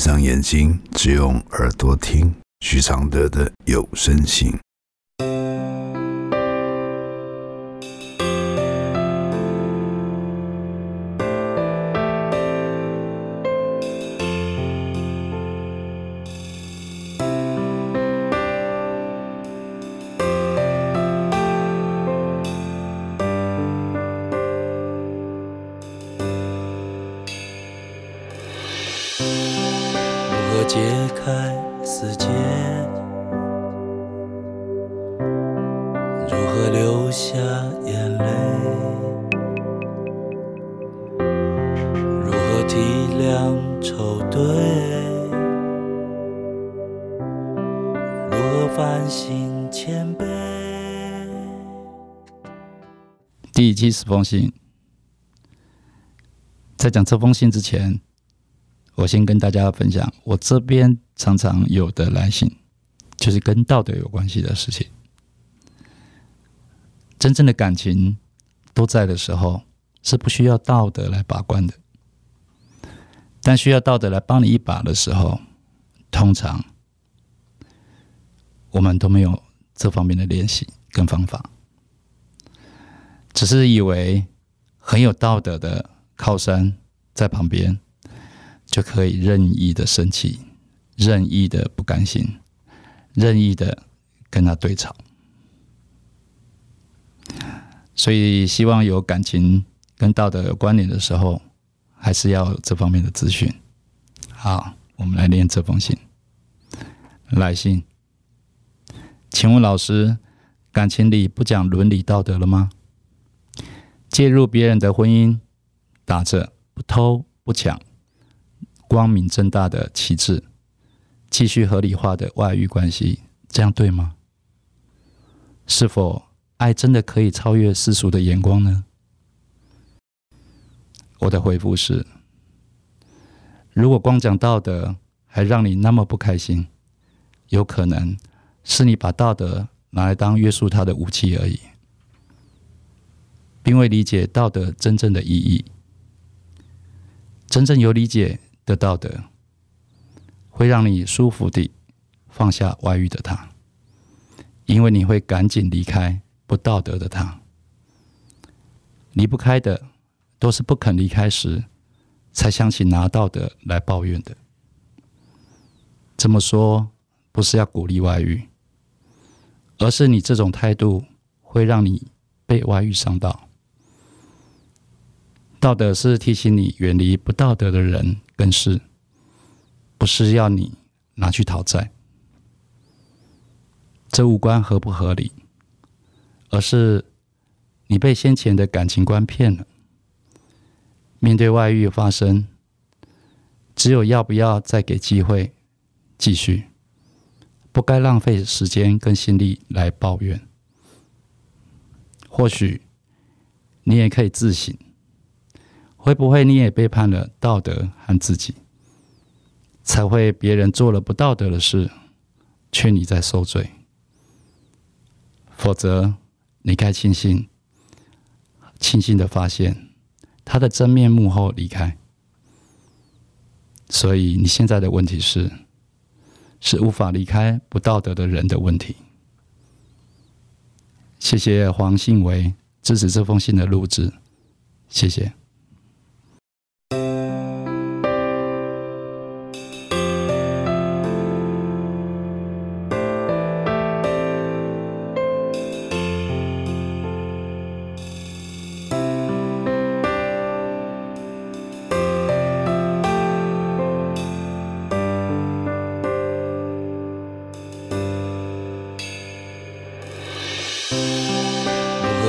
闭上眼睛，只用耳朵听许常德的有声信。解开死结，如何流下眼泪？如何体谅愁对？如何反省谦卑？第七十封信，在讲这封信之前。我先跟大家分享，我这边常常有的来信，就是跟道德有关系的事情。真正的感情都在的时候，是不需要道德来把关的；但需要道德来帮你一把的时候，通常我们都没有这方面的练习跟方法，只是以为很有道德的靠山在旁边。就可以任意的生气，任意的不甘心，任意的跟他对吵。所以，希望有感情跟道德有关联的时候，还是要这方面的资讯。好，我们来念这封信。来信，请问老师，感情里不讲伦理道德了吗？介入别人的婚姻，打着不偷不抢。光明正大的旗帜，继续合理化的外遇关系，这样对吗？是否爱真的可以超越世俗的眼光呢？我的回复是：如果光讲道德还让你那么不开心，有可能是你把道德拿来当约束他的武器而已，并未理解道德真正的意义。真正有理解。的道德会让你舒服地放下外遇的他，因为你会赶紧离开不道德的他。离不开的都是不肯离开时才想起拿道德来抱怨的。这么说不是要鼓励外遇，而是你这种态度会让你被外遇伤到。道德是提醒你远离不道德的人。更是不是要你拿去讨债？这无关合不合理，而是你被先前的感情观骗了。面对外遇发生，只有要不要再给机会继续？不该浪费时间跟心力来抱怨。或许你也可以自省。会不会你也背叛了道德和自己，才会别人做了不道德的事，却你在受罪？否则，你该庆幸，庆幸的发现他的真面目后离开。所以你现在的问题是，是无法离开不道德的人的问题。谢谢黄信维支持这封信的录制，谢谢。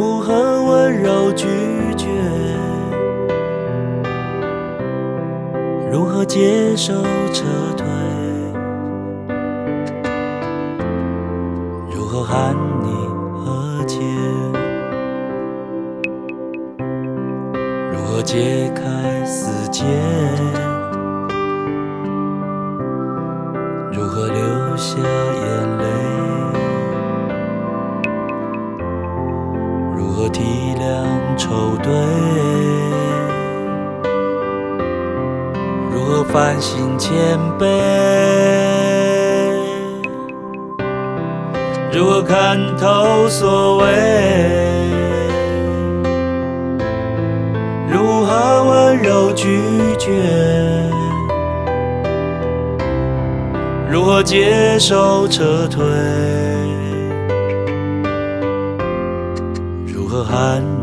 如何温柔拒绝？如何接受撤退？如何喊你和解？如何解开死结？如何流下眼如何体谅愁对？如何反省谦卑？如何看透所谓？如何温柔拒绝？如何接受撤退？寒